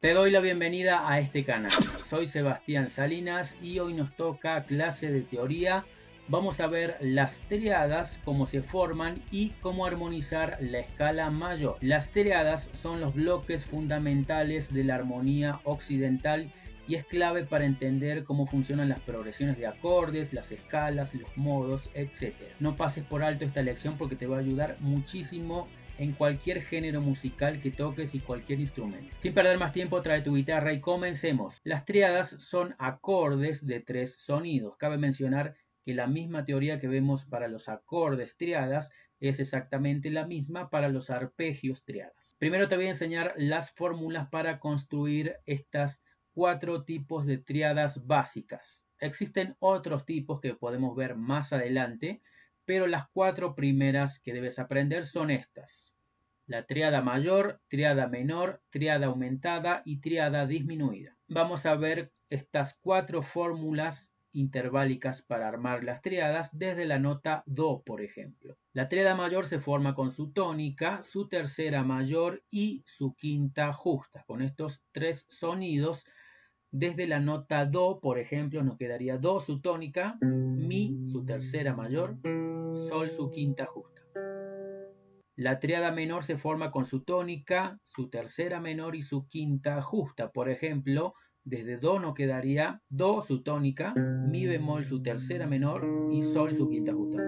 Te doy la bienvenida a este canal. Soy Sebastián Salinas y hoy nos toca clase de teoría. Vamos a ver las triadas, cómo se forman y cómo armonizar la escala mayor. Las triadas son los bloques fundamentales de la armonía occidental y es clave para entender cómo funcionan las progresiones de acordes, las escalas, los modos, etc. No pases por alto esta lección porque te va a ayudar muchísimo en cualquier género musical que toques y cualquier instrumento. Sin perder más tiempo, trae tu guitarra y comencemos. Las triadas son acordes de tres sonidos. Cabe mencionar que la misma teoría que vemos para los acordes triadas es exactamente la misma para los arpegios triadas. Primero te voy a enseñar las fórmulas para construir estas cuatro tipos de triadas básicas. Existen otros tipos que podemos ver más adelante, pero las cuatro primeras que debes aprender son estas. La triada mayor, triada menor, triada aumentada y triada disminuida. Vamos a ver estas cuatro fórmulas interválicas para armar las triadas desde la nota Do, por ejemplo. La triada mayor se forma con su tónica, su tercera mayor y su quinta justa. Con estos tres sonidos, desde la nota Do, por ejemplo, nos quedaría Do, su tónica, Mi, su tercera mayor, Sol su quinta justa. La triada menor se forma con su tónica, su tercera menor y su quinta justa. Por ejemplo, desde Do nos quedaría Do su tónica, Mi bemol su tercera menor y Sol su quinta justa.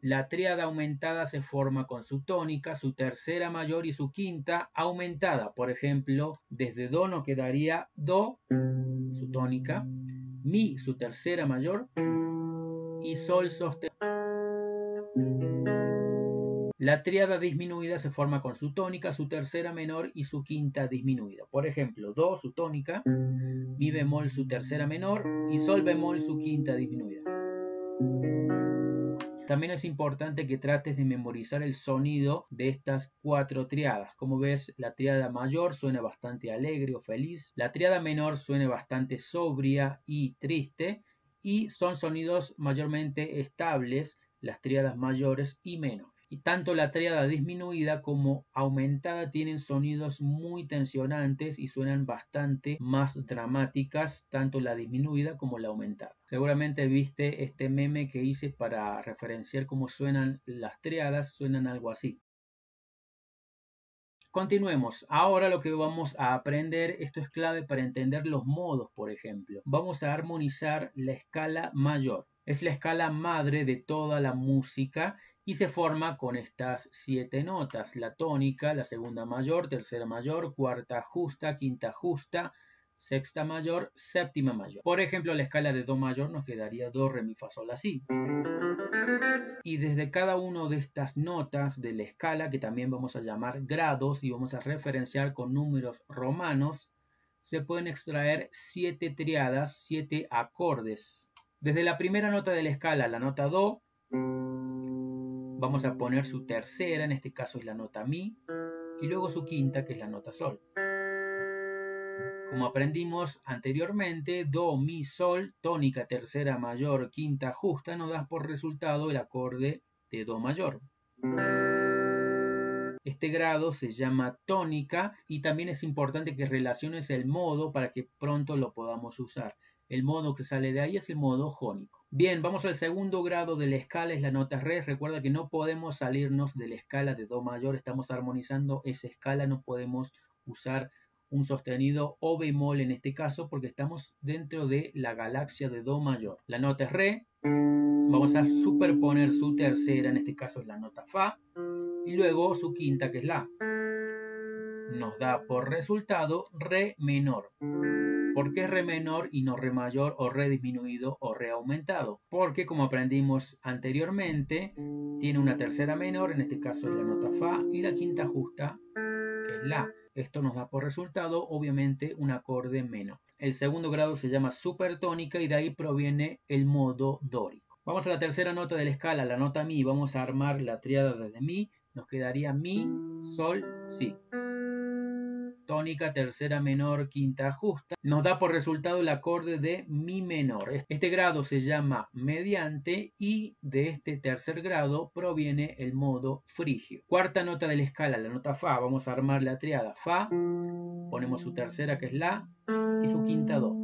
La triada aumentada se forma con su tónica, su tercera mayor y su quinta aumentada. Por ejemplo, desde Do nos quedaría Do, su tónica, Mi, su tercera mayor, y Sol sostenido. La triada disminuida se forma con su tónica, su tercera menor y su quinta disminuida. Por ejemplo, Do su tónica, Mi bemol su tercera menor y Sol bemol su quinta disminuida. También es importante que trates de memorizar el sonido de estas cuatro triadas. Como ves, la triada mayor suena bastante alegre o feliz, la triada menor suena bastante sobria y triste, y son sonidos mayormente estables, las triadas mayores y menores. Y tanto la triada disminuida como aumentada tienen sonidos muy tensionantes y suenan bastante más dramáticas, tanto la disminuida como la aumentada. Seguramente viste este meme que hice para referenciar cómo suenan las triadas, suenan algo así. Continuemos. Ahora lo que vamos a aprender, esto es clave para entender los modos, por ejemplo. Vamos a armonizar la escala mayor. Es la escala madre de toda la música y se forma con estas siete notas. La tónica, la segunda mayor, tercera mayor, cuarta justa, quinta justa, sexta mayor, séptima mayor. Por ejemplo, la escala de Do mayor nos quedaría Do, Re, Mi, Fa, Sol, Si. Y desde cada una de estas notas de la escala, que también vamos a llamar grados y vamos a referenciar con números romanos, se pueden extraer siete triadas, siete acordes. Desde la primera nota de la escala, la nota Do, vamos a poner su tercera, en este caso es la nota Mi, y luego su quinta, que es la nota Sol. Como aprendimos anteriormente, Do, Mi, Sol, tónica, tercera mayor, quinta justa, nos da por resultado el acorde de Do mayor. Este grado se llama tónica y también es importante que relaciones el modo para que pronto lo podamos usar. El modo que sale de ahí es el modo jónico. Bien, vamos al segundo grado de la escala, es la nota re. Recuerda que no podemos salirnos de la escala de Do mayor, estamos armonizando esa escala, no podemos usar un sostenido o bemol en este caso porque estamos dentro de la galaxia de Do mayor. La nota es Re, vamos a superponer su tercera, en este caso es la nota Fa, y luego su quinta que es La. nos da por resultado re menor. ¿Por qué re menor y no re mayor o re disminuido o re aumentado? Porque como aprendimos anteriormente, tiene una tercera menor, en este caso es la nota fa, y la quinta justa, que es la. Esto nos da por resultado, obviamente, un acorde menor. El segundo grado se llama supertónica y de ahí proviene el modo dórico. Vamos a la tercera nota de la escala, la nota mi. Vamos a armar la triada desde mi. Nos quedaría mi, sol, si tónica, tercera menor, quinta justa, nos da por resultado el acorde de mi menor. Este grado se llama mediante y de este tercer grado proviene el modo frigio. Cuarta nota de la escala, la nota fa, vamos a armar la triada fa, ponemos su tercera que es la y su quinta do.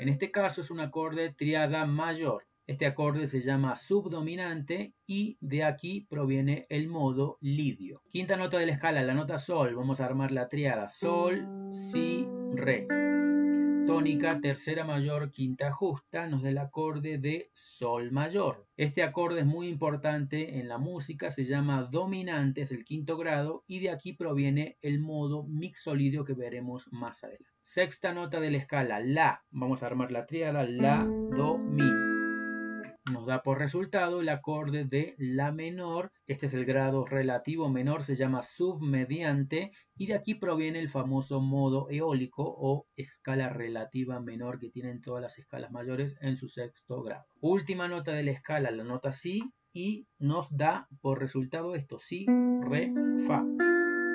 En este caso es un acorde triada mayor. Este acorde se llama subdominante y de aquí proviene el modo lidio. Quinta nota de la escala, la nota sol. Vamos a armar la triada sol, si, re. Tónica, tercera mayor, quinta justa, nos da el acorde de sol mayor. Este acorde es muy importante en la música, se llama dominante, es el quinto grado, y de aquí proviene el modo mixolidio que veremos más adelante. Sexta nota de la escala, la. Vamos a armar la triada, la, do, mi da por resultado el acorde de La menor. Este es el grado relativo menor, se llama submediante y de aquí proviene el famoso modo eólico o escala relativa menor que tienen todas las escalas mayores en su sexto grado. Última nota de la escala, la nota Si y nos da por resultado esto, Si, Re, Fa.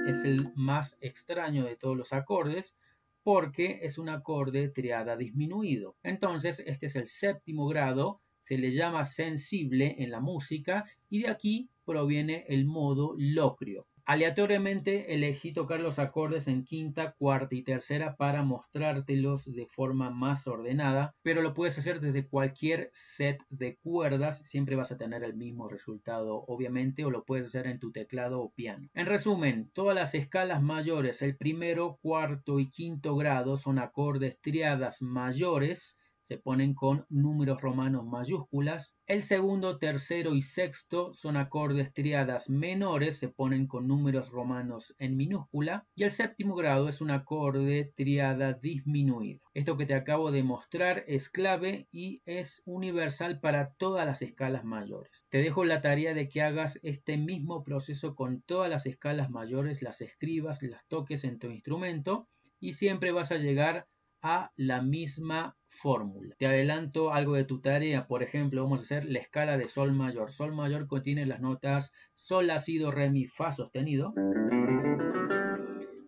Es el más extraño de todos los acordes porque es un acorde triada disminuido. Entonces, este es el séptimo grado se le llama sensible en la música y de aquí proviene el modo locrio. Aleatoriamente elegí tocar los acordes en quinta, cuarta y tercera para mostrártelos de forma más ordenada, pero lo puedes hacer desde cualquier set de cuerdas, siempre vas a tener el mismo resultado obviamente, o lo puedes hacer en tu teclado o piano. En resumen, todas las escalas mayores, el primero, cuarto y quinto grado son acordes triadas mayores, se ponen con números romanos mayúsculas. El segundo, tercero y sexto son acordes triadas menores, se ponen con números romanos en minúscula. Y el séptimo grado es un acorde triada disminuido. Esto que te acabo de mostrar es clave y es universal para todas las escalas mayores. Te dejo la tarea de que hagas este mismo proceso con todas las escalas mayores, las escribas, las toques en tu instrumento y siempre vas a llegar a la misma Te adelanto algo de tu tarea, por ejemplo, vamos a hacer la escala de sol mayor. Sol mayor contiene las notas sol, la, si, do, re, mi, fa sostenido.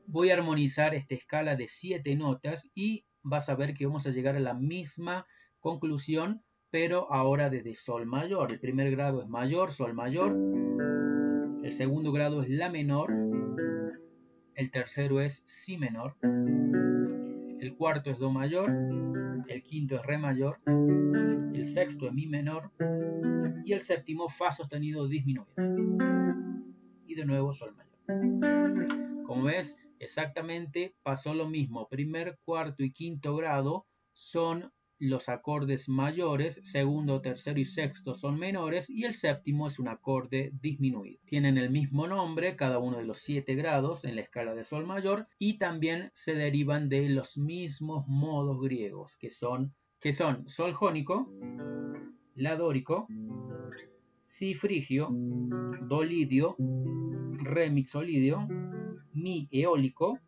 Voy a armonizar esta escala de siete notas y vas a ver que vamos a llegar a la misma conclusión, pero ahora desde sol mayor. El primer grado es mayor, sol mayor. El segundo grado es la menor. El tercero es si menor el cuarto es Do mayor, el quinto es Re mayor, el sexto es Mi menor y el séptimo Fa sostenido disminuido. Y de nuevo Sol mayor. Como ves, exactamente pasó lo mismo. Primer, cuarto y quinto grado son los acordes mayores, segundo, tercero y sexto son menores y el séptimo es un acorde disminuido. Tienen el mismo nombre cada uno de los siete grados en la escala de sol mayor y también se derivan de los mismos modos griegos que son, que son sol jónico, la dórico, si frigio, do lidio, re mixolidio, mi eólico,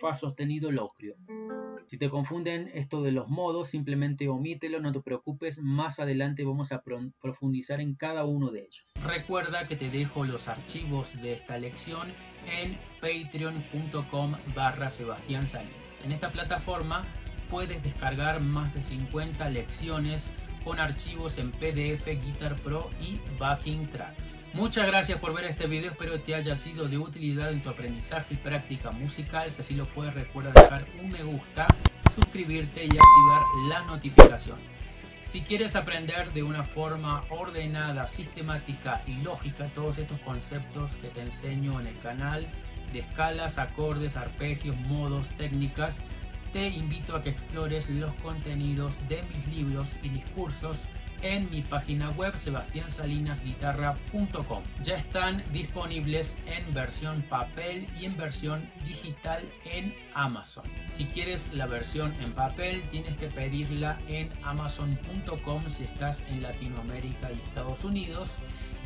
fa sostenido locrio. Si te confunden esto de los modos, simplemente omítelo, no te preocupes, más adelante vamos a profundizar en cada uno de ellos. Recuerda que te dejo los archivos de esta lección en patreon.com barra Sebastián Salinas. En esta plataforma puedes descargar más de 50 lecciones con archivos en PDF, Guitar Pro y Backing Tracks. Muchas gracias por ver este video, espero te haya sido de utilidad en tu aprendizaje y práctica musical. Si así lo fue, recuerda dejar un me gusta, suscribirte y activar las notificaciones. Si quieres aprender de una forma ordenada, sistemática y lógica todos estos conceptos que te enseño en el canal de escalas, acordes, arpegios, modos, técnicas, te invito a que explores los contenidos de mis libros y discursos en mi página web sebastiansalinasguitarra.com. Ya están disponibles en versión papel y en versión digital en Amazon. Si quieres la versión en papel tienes que pedirla en amazon.com si estás en Latinoamérica y Estados Unidos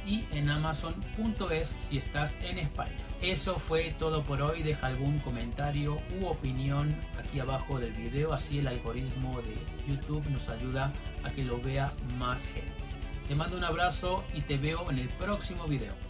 y en amazon.es si estás en España. Eso fue todo por hoy. Deja algún comentario u opinión aquí abajo del video, así el algoritmo de YouTube nos ayuda a que lo vea más gente. Te mando un abrazo y te veo en el próximo video.